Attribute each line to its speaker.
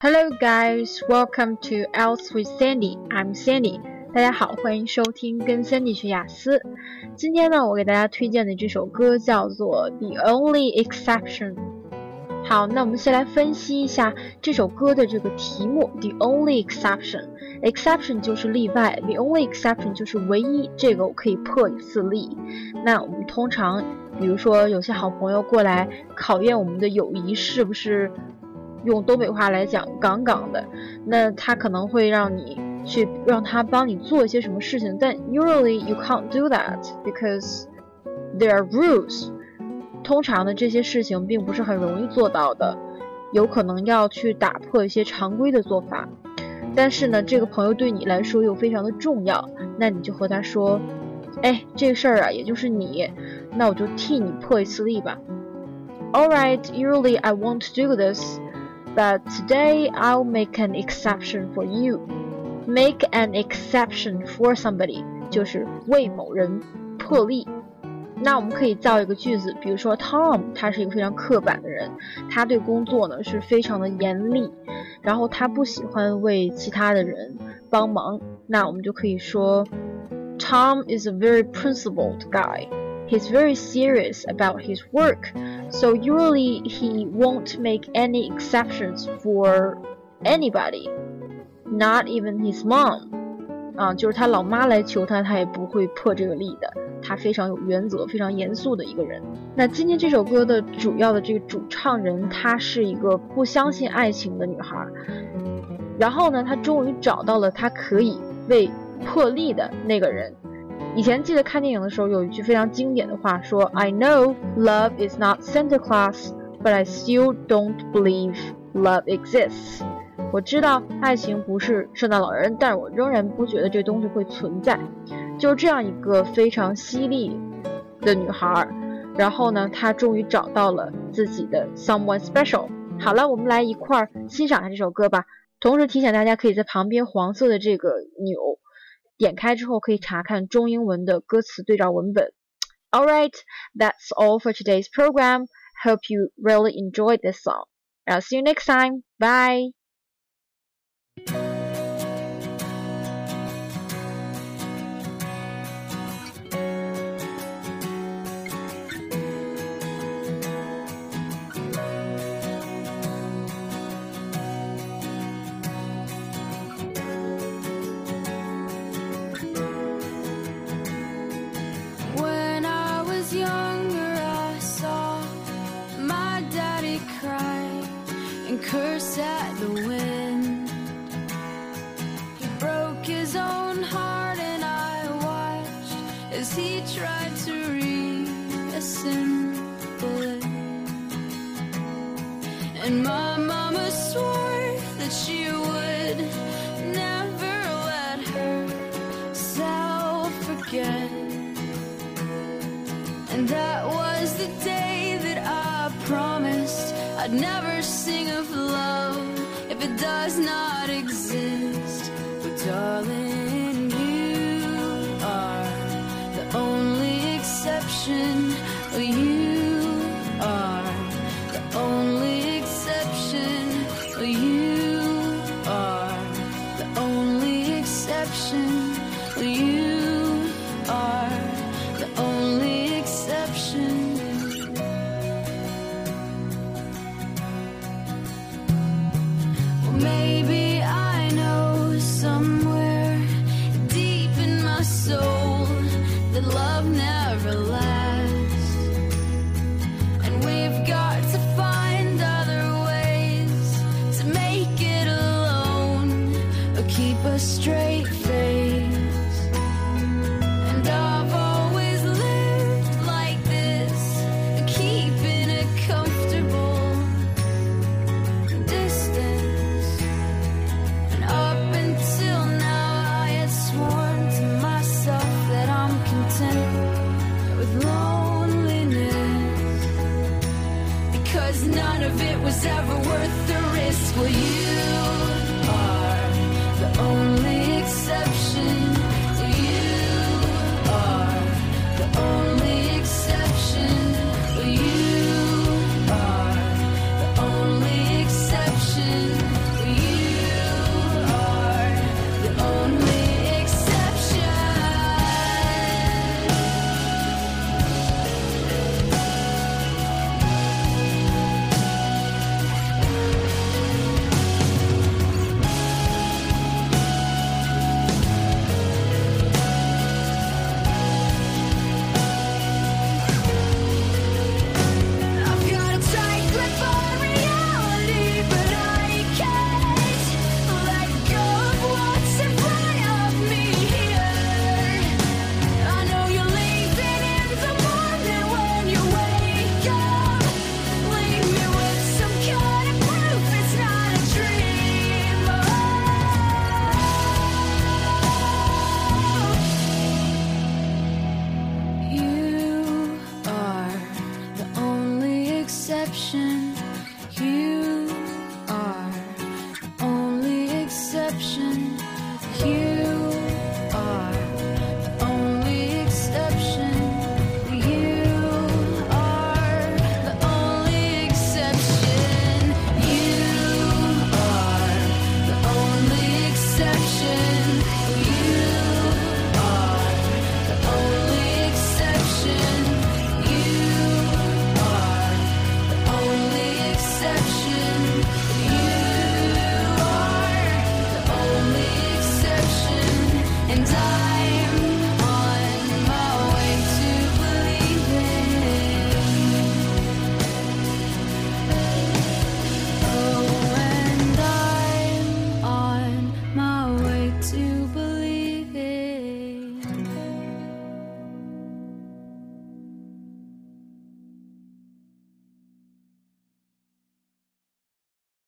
Speaker 1: Hello, guys. Welcome to Else with Sandy. I'm Sandy. 大家好，欢迎收听跟 Sandy 学雅思。今天呢，我给大家推荐的这首歌叫做《The Only Exception》。好，那我们先来分析一下这首歌的这个题目《The Only Exception》。Exception 就是例外，The Only Exception 就是唯一，这个我可以破一次例。那我们通常，比如说有些好朋友过来考验我们的友谊，是不是用东北话来讲“杠杠的”？那他可能会让你去让他帮你做一些什么事情，但 usually you can't do that because there are rules。通常呢这些事情并不是很容易做到的，有可能要去打破一些常规的做法。但是呢，这个朋友对你来说又非常的重要，那你就和他说：“哎，这个事儿啊，也就是你，那我就替你破一次例吧。” All right, usually I won't do this, but today I'll make an exception for you. Make an exception for somebody 就是为某人破例。那我们可以造一个句子，比如说 Tom，他是一个非常刻板的人，他对工作呢是非常的严厉，然后他不喜欢为其他的人帮忙。那我们就可以说，Tom is a very principled guy. He's very serious about his work, so usually he won't make any exceptions for anybody, not even his mom. 啊，就是他老妈来求他，他也不会破这个例的。他非常有原则，非常严肃的一个人。那今天这首歌的主要的这个主唱人，她是一个不相信爱情的女孩。然后呢，她终于找到了她可以为破例的那个人。以前记得看电影的时候，有一句非常经典的话说：“I know love is not Santa Claus, but I still don't believe love exists。”我知道爱情不是圣诞老人，但是我仍然不觉得这东西会存在。就这样一个非常犀利的女孩，然后呢，她终于找到了自己的 someone special。好了，我们来一块儿欣赏一下这首歌吧。同时提醒大家，可以在旁边黄色的这个钮点开之后，可以查看中英文的歌词对照文本。All right, that's all for today's program. Hope you really enjoyed this song. I'll see you next time. Bye.
Speaker 2: As he tried to reassemble it. And my mama swore that she would never let herself forget. And that was the day that I promised I'd never sing of love if it does not exist. But darling, You are the only exception. You are the only exception. You are the only exception. Well, maybe several